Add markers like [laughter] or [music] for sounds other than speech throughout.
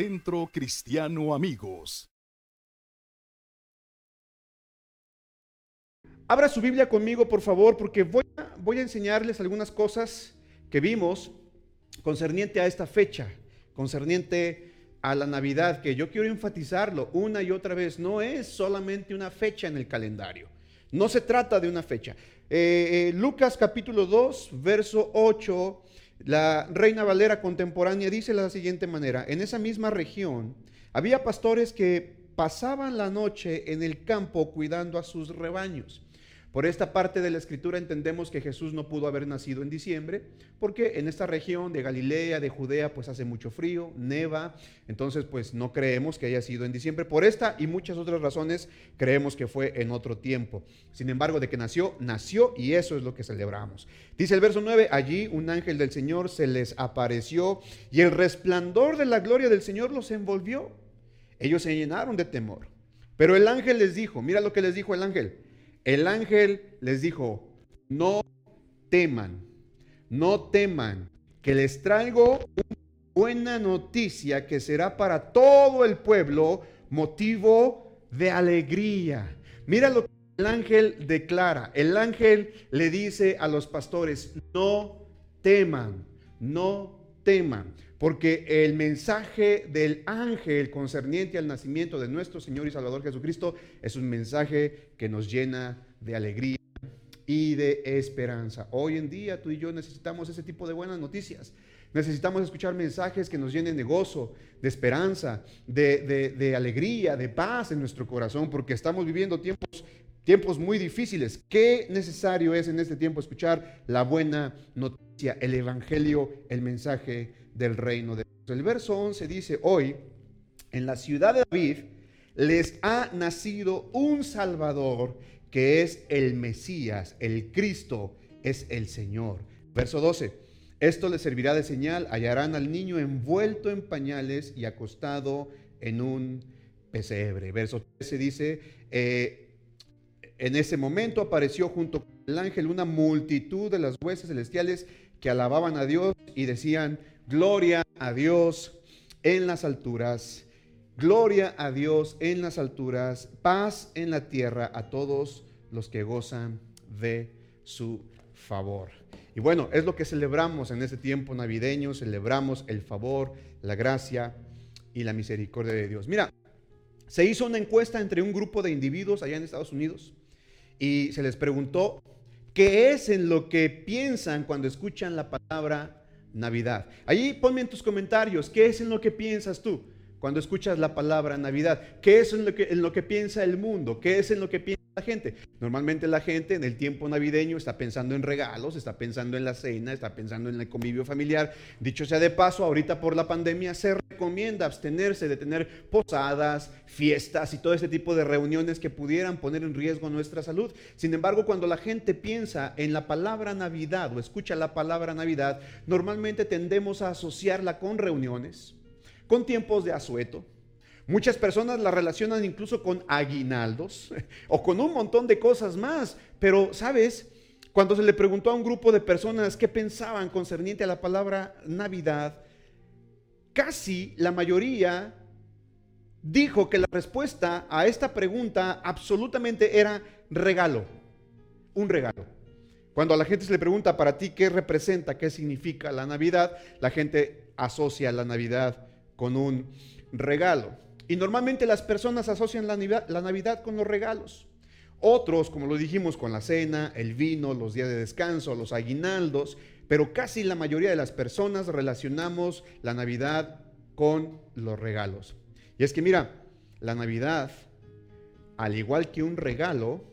Centro Cristiano Amigos. Abra su Biblia conmigo, por favor, porque voy a, enseñarles algunas cosas que vimos concerniente a esta fecha, concerniente a la Navidad, que yo quiero enfatizarlo una y otra vez, no es solamente una fecha en el calendario, no se trata de una fecha. Eh, eh, Lucas capítulo 2, verso 8, la Reina Valera contemporánea dice la siguiente manera, en esa misma región había pastores que pasaban la noche en el campo cuidando a sus rebaños. Por esta parte de la escritura entendemos que Jesús no pudo haber nacido en diciembre, porque en esta región de Galilea, de Judea, pues hace mucho frío, neva, entonces pues no creemos que haya sido en diciembre. Por esta y muchas otras razones creemos que fue en otro tiempo. Sin embargo, de que nació, nació y eso es lo que celebramos. Dice el verso 9, allí un ángel del Señor se les apareció y el resplandor de la gloria del Señor los envolvió. Ellos se llenaron de temor. Pero el ángel les dijo, mira lo que les dijo el ángel el ángel les dijo, no teman, no teman, que les traigo una buena noticia que será para todo el pueblo motivo de alegría. Mira lo que el ángel declara. El ángel le dice a los pastores, no teman, no teman, porque el mensaje del ángel concerniente al nacimiento de nuestro Señor y Salvador Jesucristo es un mensaje que nos llena de alegría y de esperanza. Hoy en día tú y yo necesitamos ese tipo de buenas noticias. Necesitamos escuchar mensajes que nos llenen de gozo, de esperanza, de, de, alegría, de paz en nuestro corazón, porque estamos viviendo tiempos, tiempos muy difíciles. Qué necesario es en este tiempo escuchar la buena noticia, el Evangelio, el mensaje del reino de Dios. El verso 11 dice, hoy en la ciudad de David les ha nacido un Salvador que es el Mesías, el Cristo, es el Señor. Verso 12. Esto les servirá de señal, hallarán al niño envuelto en pañales y acostado en un pesebre. Verso 13 dice, eh, en ese momento apareció junto con el ángel una multitud de las huestes celestiales que alababan a Dios y decían, gloria a Dios en las alturas Gloria a Dios en las alturas, paz en la tierra a todos los que gozan de su favor. Y bueno, es lo que celebramos en este tiempo navideño, celebramos el favor, la gracia y la misericordia de Dios. Mira, se hizo una encuesta entre un grupo de individuos allá en Estados Unidos y se les preguntó qué es en lo que piensan cuando escuchan la palabra Navidad. Allí ponme en tus comentarios, ¿qué es en lo que piensas tú? cuando escuchas la palabra Navidad? ¿Qué es en lo, que, en lo que piensa el mundo? ¿Qué es en lo que piensa la gente? Normalmente la gente en el tiempo navideño está pensando en regalos, está pensando en la cena, está pensando en el convivio familiar. Dicho sea de paso, ahorita por la pandemia se recomienda abstenerse de tener posadas, fiestas y todo ese tipo de reuniones que pudieran poner en riesgo nuestra salud. Sin embargo, cuando la gente piensa en la palabra Navidad o escucha la palabra Navidad, normalmente tendemos a asociarla con reuniones con tiempos de asueto. Muchas personas la relacionan incluso con aguinaldos [laughs] o con un montón de cosas más. Pero, ¿sabes? Cuando se le preguntó a un grupo de personas qué pensaban concerniente a la palabra Navidad, casi la mayoría dijo que la respuesta a esta pregunta absolutamente era regalo, un regalo. Cuando a la gente se le pregunta para ti qué representa, qué significa la Navidad, la gente asocia la Navidad con un regalo. Y normalmente las personas asocian la Navidad, con los regalos. Otros, como lo dijimos, con la cena, el vino, los días de descanso, los aguinaldos, pero casi la mayoría de las personas relacionamos la Navidad con los regalos. Y es que mira, la Navidad, al igual que un regalo,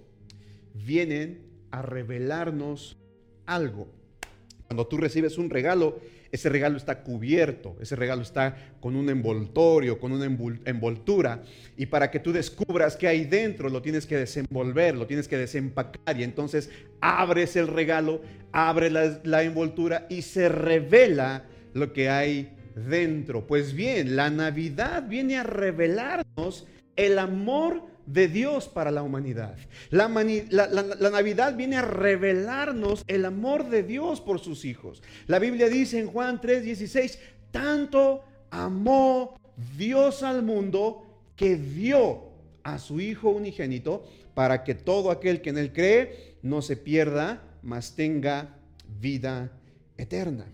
vienen a revelarnos algo. Cuando tú recibes un regalo, ese regalo está cubierto, ese regalo está con un envoltorio, con una envoltura. Y para que tú descubras qué hay dentro, lo tienes que desenvolver, lo tienes que desempacar. Y entonces abres el regalo, abres la, la envoltura y se revela lo que hay dentro. Pues bien, la Navidad viene a revelarnos el amor de Dios para la humanidad. La, Navidad viene a revelarnos el amor de Dios por sus hijos. La Biblia dice en Juan 3:16, tanto amó Dios al mundo que dio a su Hijo unigénito para que todo aquel que en él cree no se pierda, mas tenga vida eterna.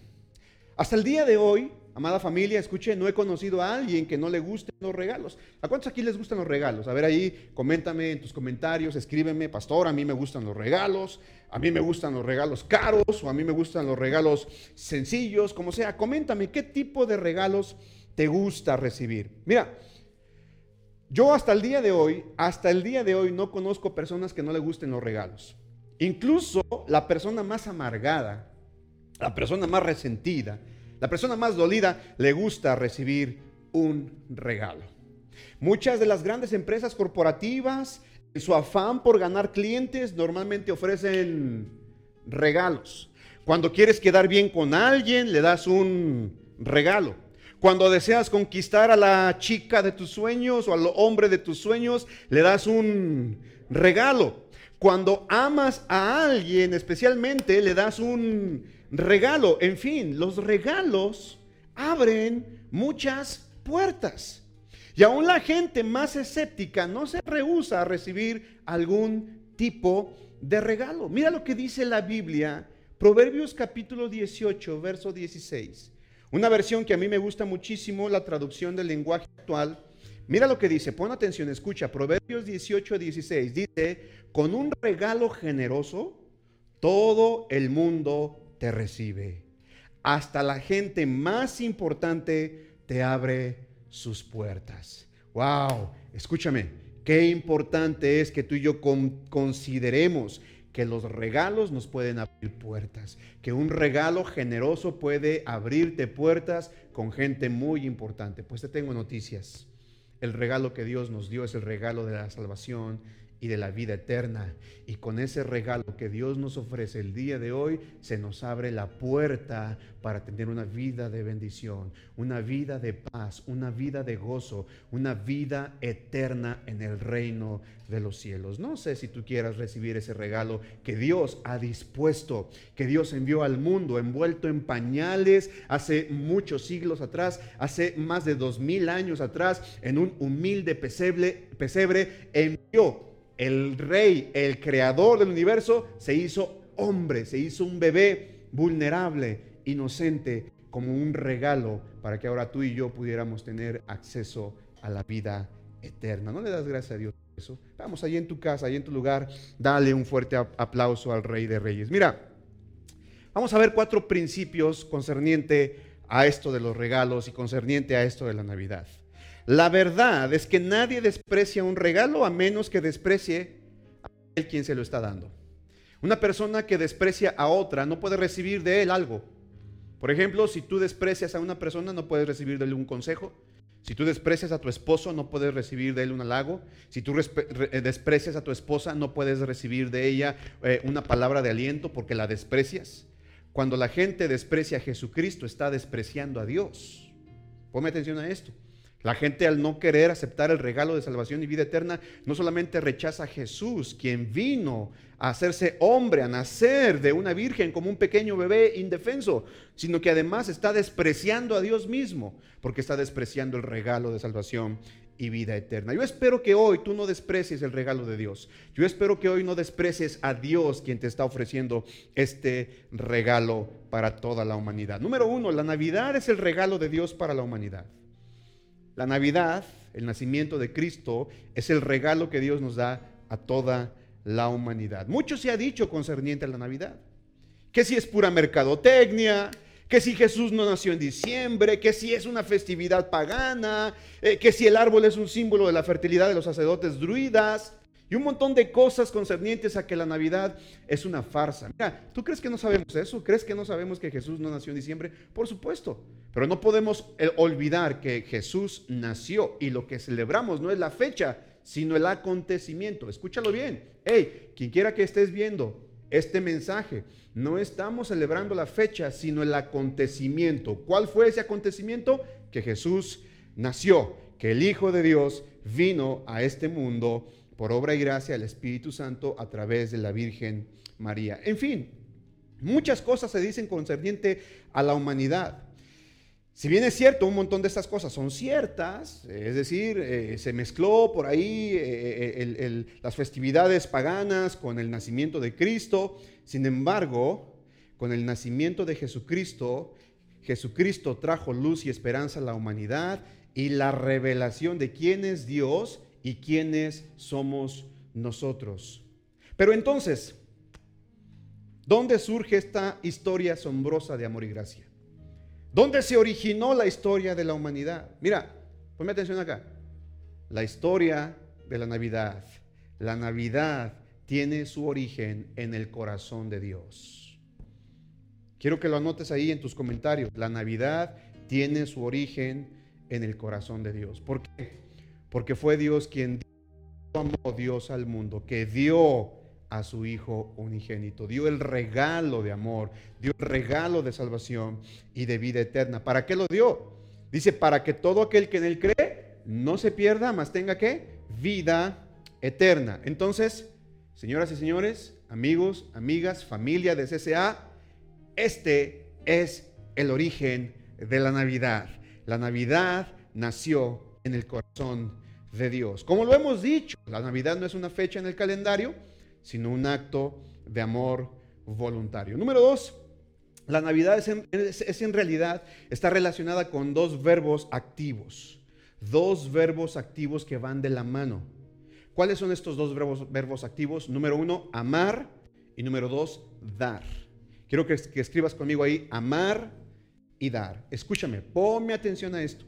Hasta el día de hoy, amada familia, escuche, no he conocido a alguien que no le gusten los regalos. ¿A cuántos aquí les gustan los regalos? A ver ahí, coméntame en tus comentarios, escríbeme, pastor, a mí me gustan los regalos, a mí me gustan los regalos caros o a mí me gustan los regalos sencillos, como sea. Coméntame qué tipo de regalos te gusta recibir. Mira, yo hasta el día de hoy, hasta el día de hoy no conozco personas que no le gusten los regalos. Incluso la persona más amargada, la persona más resentida, la persona más dolida le gusta recibir un regalo. Muchas de las grandes empresas corporativas, en su afán por ganar clientes, normalmente ofrecen regalos. Cuando quieres quedar bien con alguien, le das un regalo. Cuando deseas conquistar a la chica de tus sueños o al hombre de tus sueños, le das un regalo. Cuando amas a alguien especialmente, le das un regalo. En fin, los regalos abren muchas puertas. Y aún la gente más escéptica no se rehúsa a recibir algún tipo de regalo. Mira lo que dice la Biblia, Proverbios capítulo 18, verso 16. Una versión que a mí me gusta muchísimo, la traducción del lenguaje actual. Mira lo que dice, pon atención, escucha, Proverbios 18, 16. Dice, con un regalo generoso, todo el mundo te recibe. Hasta la gente más importante te abre sus puertas. Wow, escúchame, qué importante es que tú y yo consideremos que los regalos nos pueden abrir puertas, que un regalo generoso puede abrirte puertas con gente muy importante. Pues te tengo noticias. El regalo que Dios nos dio es el regalo de la salvación y de la vida eterna. Y con ese regalo que Dios nos ofrece el día de hoy, se nos abre la puerta para tener una vida de bendición, una vida de paz, una vida de gozo, una vida eterna en el reino de los cielos. No sé si tú quieras recibir ese regalo que Dios ha dispuesto, que Dios envió al mundo envuelto en pañales hace muchos siglos atrás, hace más de dos mil años atrás, en un humilde pesebre, pesebre envió el rey, el creador del universo, se hizo hombre, se hizo un bebé vulnerable, inocente, como un regalo para que ahora tú y yo pudiéramos tener acceso a la vida eterna. ¿No le das gracias a Dios por eso? Vamos, allí en tu casa, allí en tu lugar, dale un fuerte aplauso al Rey de Reyes. Mira, vamos a ver cuatro principios concerniente a esto de los regalos y concerniente a esto de la Navidad. La verdad es que nadie desprecia un regalo a menos que desprecie a el quien se lo está dando. Una persona que desprecia a otra no puede recibir de él algo. Por ejemplo, si tú desprecias a una persona, no puedes recibir de él un consejo. Si tú desprecias a tu esposo, no puedes recibir de él un halago. Si tú eh, desprecias a tu esposa, no puedes recibir de ella eh, una palabra de aliento porque la desprecias. Cuando la gente desprecia a Jesucristo, está despreciando a Dios. Ponme atención a esto. La gente al no querer aceptar el regalo de salvación y vida eterna, no solamente rechaza a Jesús, quien vino a hacerse hombre, a nacer de una virgen como un pequeño bebé indefenso, sino que además está despreciando a Dios mismo, porque está despreciando el regalo de salvación y vida eterna. Yo espero que hoy tú no desprecies el regalo de Dios. Yo espero que hoy no desprecies a Dios quien te está ofreciendo este regalo para toda la humanidad. Número uno, la Navidad es el regalo de Dios para la humanidad. La Navidad, el nacimiento de Cristo, es el regalo que Dios nos da a toda la humanidad. Mucho se ha dicho concerniente a la Navidad. Que si es pura mercadotecnia, que si Jesús no nació en diciembre, que si es una festividad pagana, eh, que si el árbol es un símbolo de la fertilidad de los sacerdotes druidas y un montón de cosas concernientes a que la Navidad es una farsa. Mira, ¿tú crees que no sabemos eso? ¿Crees que no sabemos que Jesús no nació en diciembre? Por supuesto, pero no podemos eh, olvidar que Jesús nació y lo que celebramos no es la fecha, sino el acontecimiento. Escúchalo bien. Hey, quien quiera que estés viendo este mensaje, no estamos celebrando la fecha, sino el acontecimiento. ¿Cuál fue ese acontecimiento? Que Jesús nació, que el Hijo de Dios vino a este mundo por obra y gracia del Espíritu Santo a través de la Virgen María. En fin, muchas cosas se dicen concerniente a la humanidad. Si bien es cierto, un montón de estas cosas son ciertas, es decir, eh, se mezcló por ahí eh, eh, las festividades paganas con el nacimiento de Cristo, sin embargo, con el nacimiento de Jesucristo, Jesucristo trajo luz y esperanza a la humanidad y la revelación de quién es Dios y quiénes somos nosotros. Pero entonces, ¿dónde surge esta historia asombrosa de amor y gracia? ¿Dónde se originó la historia de la humanidad? Mira, ponme atención acá. La historia de la Navidad. La Navidad tiene su origen en el corazón de Dios. Quiero que lo anotes ahí en tus comentarios. La Navidad tiene su origen en el corazón de Dios. ¿Por qué? Porque fue Dios quien amó Dios al mundo, que dio a su Hijo unigénito. Dio el regalo de amor, dio el regalo de salvación y de vida eterna. ¿Para qué lo dio? Dice, para que todo aquel que en él cree no se pierda, más tenga que vida eterna. Entonces, señoras y señores, amigos, amigas, familia de CCA, este es el origen de la Navidad. La Navidad nació en el corazón de Dios. Como lo hemos dicho, la Navidad no es una fecha en el calendario, sino un acto de amor voluntario. Número dos, la Navidad es en, realidad, está relacionada con dos verbos activos, dos verbos activos que van de la mano. ¿Cuáles son estos dos verbos, verbos activos? Número uno, amar y número dos, dar. Quiero que, que escribas conmigo ahí, amar y dar. Escúchame, ponme atención a esto.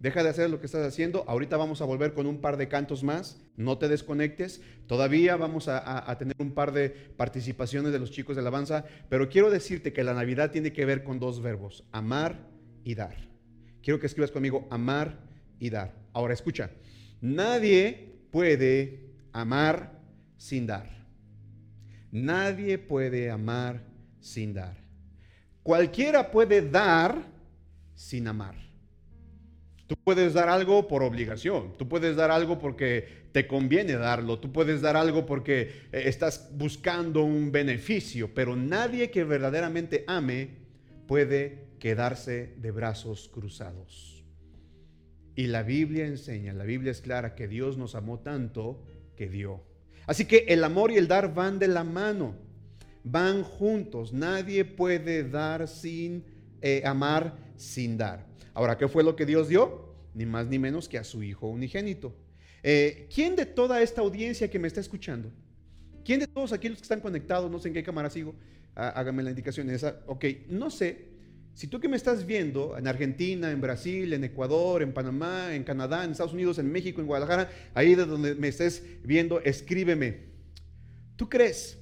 Deja de hacer lo que estás haciendo. Ahorita vamos a volver con un par de cantos más. No te desconectes. Todavía vamos a, tener un par de participaciones de los chicos de alabanza. Pero quiero decirte que la Navidad tiene que ver con dos verbos. Amar y dar. Quiero que escribas conmigo amar y dar. Ahora escucha. Nadie puede amar sin dar. Nadie puede amar sin dar. Cualquiera puede dar sin amar. Tú puedes dar algo por obligación, tú puedes dar algo porque te conviene darlo, tú puedes dar algo porque eh, estás buscando un beneficio, pero nadie que verdaderamente ame puede quedarse de brazos cruzados. Y la Biblia enseña, la Biblia es clara que Dios nos amó tanto que dio. Así que el amor y el dar van de la mano, van juntos. Nadie puede dar sin eh, amar, sin dar. Ahora, ¿qué fue lo que Dios dio? Ni más ni menos que a su Hijo unigénito. Eh, ¿Quién de toda esta audiencia que me está escuchando? ¿Quién de todos aquí los que están conectados, no sé en qué cámara sigo, hágame la indicación esa, ok, no sé, si tú que me estás viendo en Argentina, en Brasil, en Ecuador, en Panamá, en Canadá, en Estados Unidos, en México, en Guadalajara, ahí de donde me estés viendo, escríbeme. ¿Tú crees?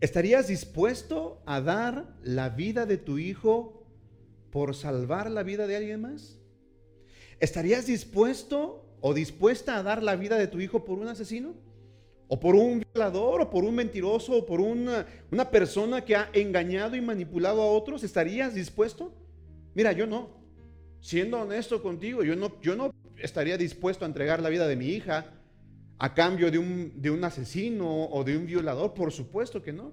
¿Estarías dispuesto a dar la vida de tu hijo por salvar la vida de alguien más? ¿Estarías dispuesto o dispuesta a dar la vida de tu hijo por un asesino? ¿O por un violador? ¿O por un mentiroso? ¿O por una, una persona que ha engañado y manipulado a otros? ¿Estarías dispuesto? Mira, yo no. Siendo honesto contigo, yo no, yo no estaría dispuesto a entregar la vida de mi hija a cambio de un, de un asesino o de un violador. Por supuesto que no.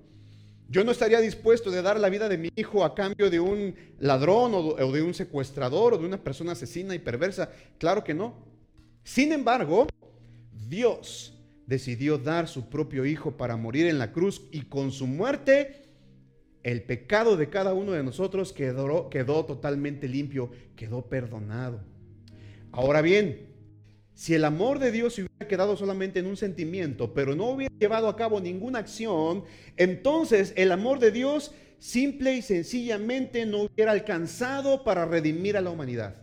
Yo no estaría dispuesto de dar la vida de mi hijo a cambio de un ladrón o de un secuestrador o de una persona asesina y perversa. Claro que no. Sin embargo, Dios decidió dar su propio hijo para morir en la cruz y con su muerte el pecado de cada uno de nosotros quedó, quedó totalmente limpio, quedó perdonado. Ahora bien, si el amor de Dios se hubiera quedado solamente en un sentimiento, pero no hubiera llevado a cabo ninguna acción, entonces el amor de Dios simple y sencillamente no hubiera alcanzado para redimir a la humanidad.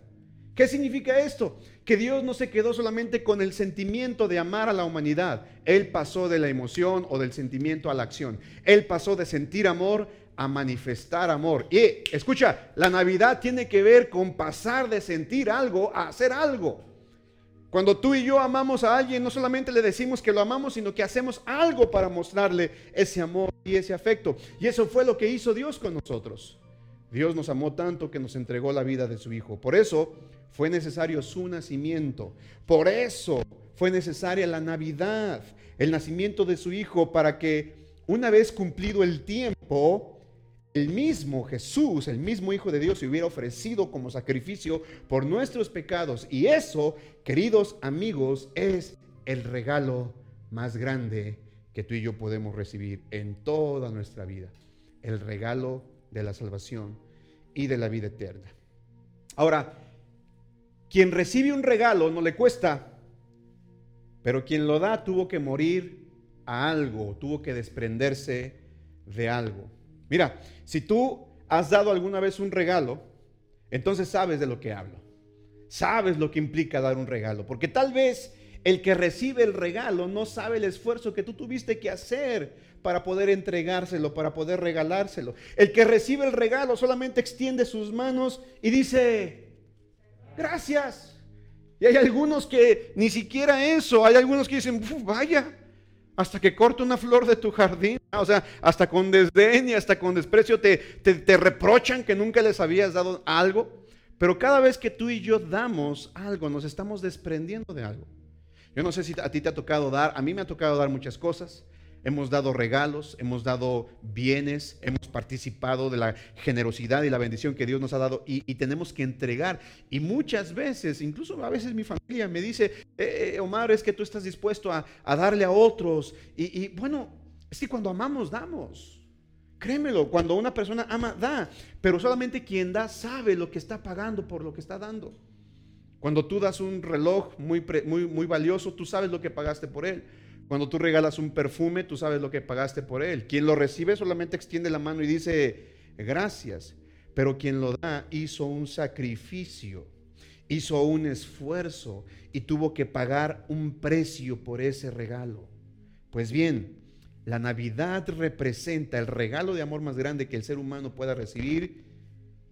¿Qué significa esto? Que Dios no se quedó solamente con el sentimiento de amar a la humanidad. Él pasó de la emoción o del sentimiento a la acción. Él pasó de sentir amor a manifestar amor. Y escucha, la Navidad tiene que ver con pasar de sentir algo a hacer algo. Cuando tú y yo amamos a alguien, no solamente le decimos que lo amamos, sino que hacemos algo para mostrarle ese amor y ese afecto. Y eso fue lo que hizo Dios con nosotros. Dios nos amó tanto que nos entregó la vida de su Hijo. Por eso fue necesario su nacimiento. Por eso fue necesaria la Navidad, el nacimiento de su Hijo, para que una vez cumplido el tiempo, el mismo Jesús, el mismo Hijo de Dios, se hubiera ofrecido como sacrificio por nuestros pecados. Y eso, queridos amigos, es el regalo más grande que tú y yo podemos recibir en toda nuestra vida. El regalo de la salvación y de la vida eterna. Ahora, quien recibe un regalo no le cuesta, pero quien lo da tuvo que morir a algo, tuvo que desprenderse de algo. Mira, si tú has dado alguna vez un regalo, entonces sabes de lo que hablo. Sabes lo que implica dar un regalo, porque tal vez el que recibe el regalo no sabe el esfuerzo que tú tuviste que hacer para poder entregárselo, para poder regalárselo. El que recibe el regalo solamente extiende sus manos y dice, gracias. Y hay algunos que ni siquiera eso, hay algunos que dicen, vaya, hasta que corta una flor de tu jardín, o sea, hasta con desdén y hasta con desprecio te, te, reprochan que nunca les habías dado algo. Pero cada vez que tú y yo damos algo, nos estamos desprendiendo de algo. Yo no sé si a ti te ha tocado dar, a mí me ha tocado dar muchas cosas hemos dado regalos, hemos dado bienes, hemos participado de la generosidad y la bendición que Dios nos ha dado y, tenemos que entregar. Y muchas veces, incluso a veces mi familia me dice, eh, eh, Omar, es que tú estás dispuesto a, darle a otros. Y, bueno, es que cuando amamos, damos. Créemelo, cuando una persona ama, da. Pero solamente quien da sabe lo que está pagando por lo que está dando. Cuando tú das un reloj muy, muy, muy valioso, tú sabes lo que pagaste por él. Cuando tú regalas un perfume, tú sabes lo que pagaste por él. Quien lo recibe solamente extiende la mano y dice, gracias. Pero quien lo da hizo un sacrificio, hizo un esfuerzo y tuvo que pagar un precio por ese regalo. Pues bien, la Navidad representa el regalo de amor más grande que el ser humano pueda recibir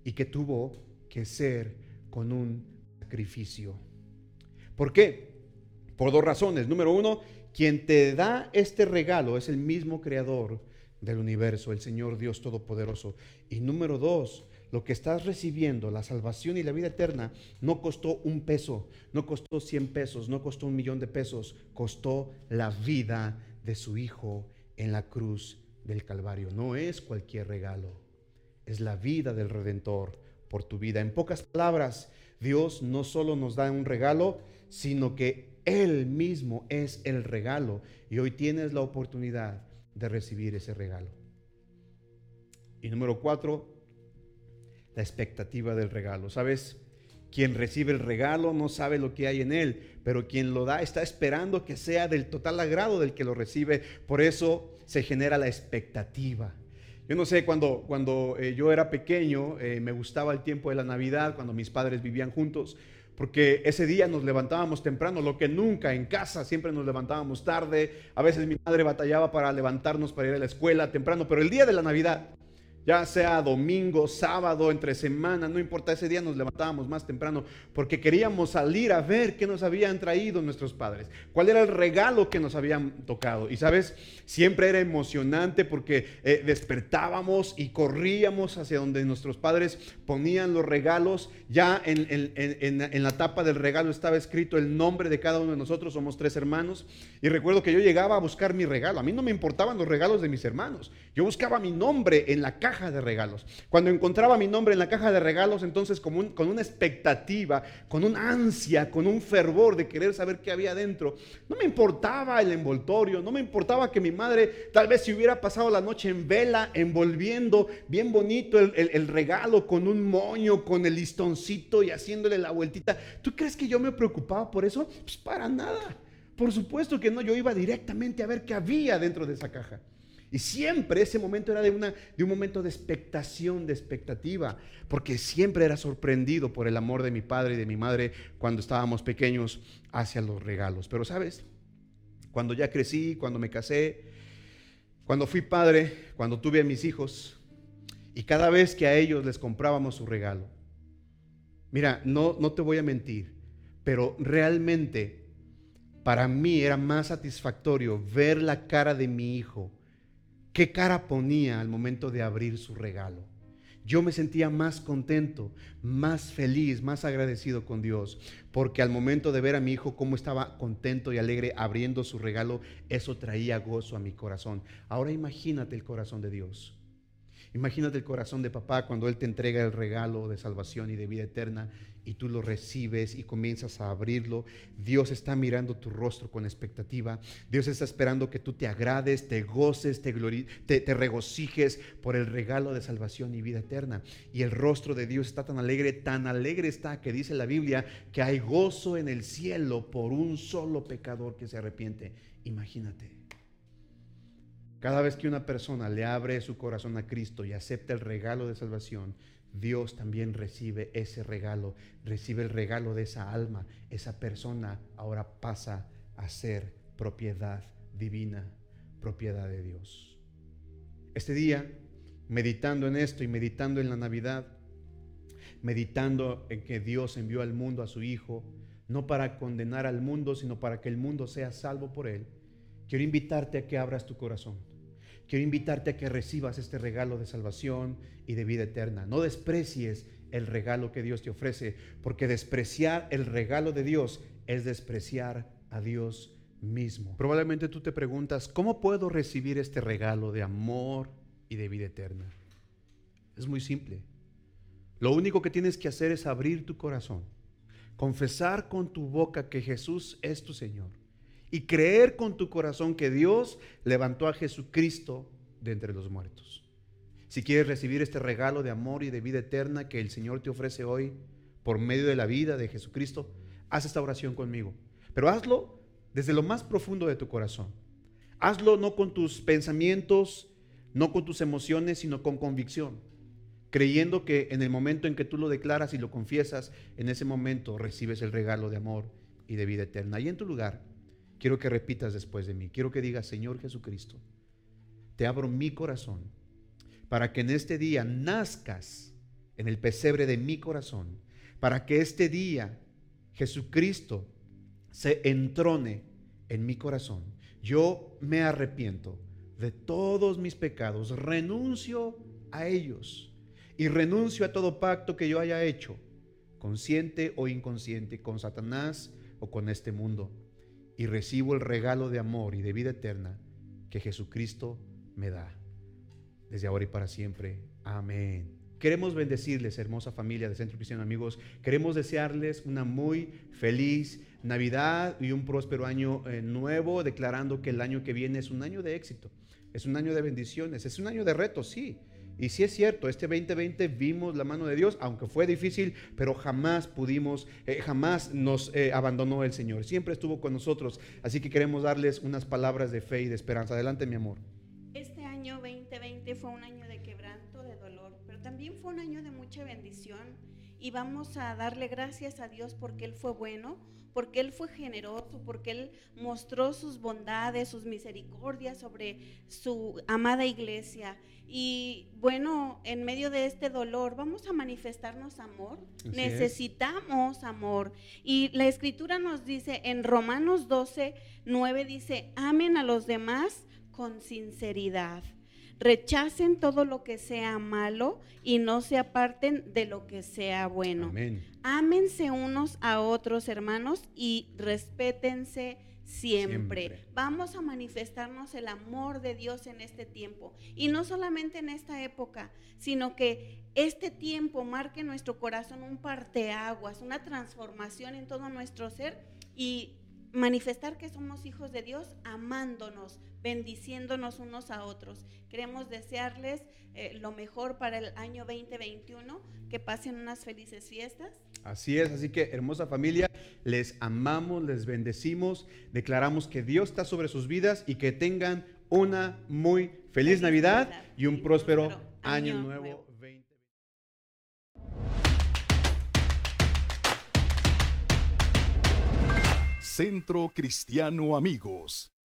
y que tuvo que ser con un sacrificio. ¿Por qué? Por dos razones. Número uno, quien te da este regalo es el mismo creador del universo, el Señor Dios Todopoderoso. Y número dos, lo que estás recibiendo, la salvación y la vida eterna, no costó un peso, no costó cien pesos, no costó un millón de pesos, costó la vida de su Hijo en la cruz del Calvario. No es cualquier regalo, es la vida del Redentor por tu vida. En pocas palabras, Dios no solo nos da un regalo, sino que él mismo es el regalo y hoy tienes la oportunidad de recibir ese regalo. Y número cuatro, la expectativa del regalo. ¿Sabes? Quien recibe el regalo no sabe lo que hay en él, pero quien lo da está esperando que sea del total agrado del que lo recibe. Por eso se genera la expectativa. Yo no sé, cuando, cuando eh, yo era pequeño, eh, me gustaba el tiempo de la Navidad, cuando mis padres vivían juntos porque ese día nos levantábamos temprano, lo que nunca en casa, siempre nos levantábamos tarde, a veces mi madre batallaba para levantarnos para ir a la escuela temprano, pero el día de la Navidad ya sea domingo, sábado, entre semana, no importa, ese día nos levantábamos más temprano porque queríamos salir a ver qué nos habían traído nuestros padres, cuál era el regalo que nos habían tocado. Y sabes, siempre era emocionante porque eh, despertábamos y corríamos hacia donde nuestros padres ponían los regalos. Ya en, en la tapa del regalo estaba escrito el nombre de cada uno de nosotros, somos tres hermanos. Y recuerdo que yo llegaba a buscar mi regalo, a mí no me importaban los regalos de mis hermanos, yo buscaba mi nombre en la caja de regalos. Cuando encontraba mi nombre en la caja de regalos, entonces con, con una expectativa, con una ansia, con un fervor de querer saber qué había dentro, no me importaba el envoltorio, no me importaba que mi madre tal vez si hubiera pasado la noche en vela, envolviendo bien bonito el, el regalo con un moño, con el listoncito y haciéndole la vueltita. ¿Tú crees que yo me preocupaba por eso? Pues para nada. Por supuesto que no, yo iba directamente a ver qué había dentro de esa caja. Y siempre ese momento era de, una, de un momento de expectación, de expectativa, porque siempre era sorprendido por el amor de mi padre y de mi madre cuando estábamos pequeños hacia los regalos. Pero sabes, cuando ya crecí, cuando me casé, cuando fui padre, cuando tuve a mis hijos, y cada vez que a ellos les comprábamos su regalo, mira, no, no te voy a mentir, pero realmente para mí era más satisfactorio ver la cara de mi hijo qué cara ponía al momento de abrir su regalo. Yo me sentía más contento, más feliz, más agradecido con Dios, porque al momento de ver a mi hijo cómo estaba contento y alegre abriendo su regalo, eso traía gozo a mi corazón. Ahora imagínate el corazón de Dios. Imagínate el corazón de papá cuando él te entrega el regalo de salvación y de vida eterna y tú lo recibes y comienzas a abrirlo. Dios está mirando tu rostro con expectativa. Dios está esperando que tú te agrades, te goces, te, te, regocijes por el regalo de salvación y vida eterna. Y el rostro de Dios está tan alegre, tan alegre está que dice la Biblia que hay gozo en el cielo por un solo pecador que se arrepiente. Imagínate. Cada vez que una persona le abre su corazón a Cristo y acepta el regalo de salvación, Dios también recibe ese regalo, recibe el regalo de esa alma. Esa persona ahora pasa a ser propiedad divina, propiedad de Dios. Este día, meditando en esto y meditando en la Navidad, meditando en que Dios envió al mundo a su Hijo, no para condenar al mundo, sino para que el mundo sea salvo por Él, quiero invitarte a que abras tu corazón quiero invitarte a que recibas este regalo de salvación y de vida eterna. No desprecies el regalo que Dios te ofrece, porque despreciar el regalo de Dios es despreciar a Dios mismo. Probablemente tú te preguntas, ¿cómo puedo recibir este regalo de amor y de vida eterna? Es muy simple. Lo único que tienes que hacer es abrir tu corazón, confesar con tu boca que Jesús es tu Señor y creer con tu corazón que Dios levantó a Jesucristo de entre los muertos. Si quieres recibir este regalo de amor y de vida eterna que el Señor te ofrece hoy por medio de la vida de Jesucristo, haz esta oración conmigo. Pero hazlo desde lo más profundo de tu corazón. Hazlo no con tus pensamientos, no con tus emociones, sino con convicción, creyendo que en el momento en que tú lo declaras y lo confiesas, en ese momento recibes el regalo de amor y de vida eterna. Y en tu lugar, Quiero que repitas después de mí. Quiero que digas, Señor Jesucristo, te abro mi corazón para que en este día nazcas en el pesebre de mi corazón, para que este día Jesucristo se entrone en mi corazón. Yo me arrepiento de todos mis pecados, renuncio a ellos y renuncio a todo pacto que yo haya hecho, consciente o inconsciente, con Satanás o con este mundo y recibo el regalo de amor y de vida eterna que Jesucristo me da. Desde ahora y para siempre. Amén. Queremos bendecirles, hermosa familia de Centro Cristiano Amigos. Queremos desearles una muy feliz Navidad y un próspero año eh, nuevo, declarando que el año que viene es un año de éxito, es un año de bendiciones, es un año de retos, sí, y sí es cierto, este 2020 vimos la mano de Dios, aunque fue difícil, pero jamás pudimos, eh, jamás nos eh, abandonó el Señor. Siempre estuvo con nosotros. Así que queremos darles unas palabras de fe y de esperanza. Adelante, mi amor. Este año 2020 fue un año de quebranto, de dolor, pero también fue un año de mucha bendición. Y vamos a darle gracias a Dios porque Él fue bueno, porque Él fue generoso, porque Él mostró sus bondades, sus misericordias sobre su amada iglesia. Y bueno, en medio de este dolor, vamos a manifestarnos amor. Necesitamos amor. Y la escritura nos dice en Romanos 12, 9 dice, amen a los demás con sinceridad. Rechacen todo lo que sea malo y no se aparten de lo que sea bueno. Amén. Ámense unos a otros, hermanos, y respétense siempre. Vamos a manifestarnos el amor de Dios en este tiempo. Y no solamente en esta época, sino que este tiempo marque nuestro corazón un parteaguas, una transformación en todo nuestro ser y manifestar que somos hijos de Dios amándonos, bendiciéndonos unos a otros. Queremos desearles eh, lo mejor para el año 2021, que pasen unas felices fiestas. Así es, así que hermosa familia, les amamos, les bendecimos, declaramos que Dios está sobre sus vidas y que tengan una muy feliz, Navidad, y un próspero, año, nuevo. Centro Cristiano Amigos.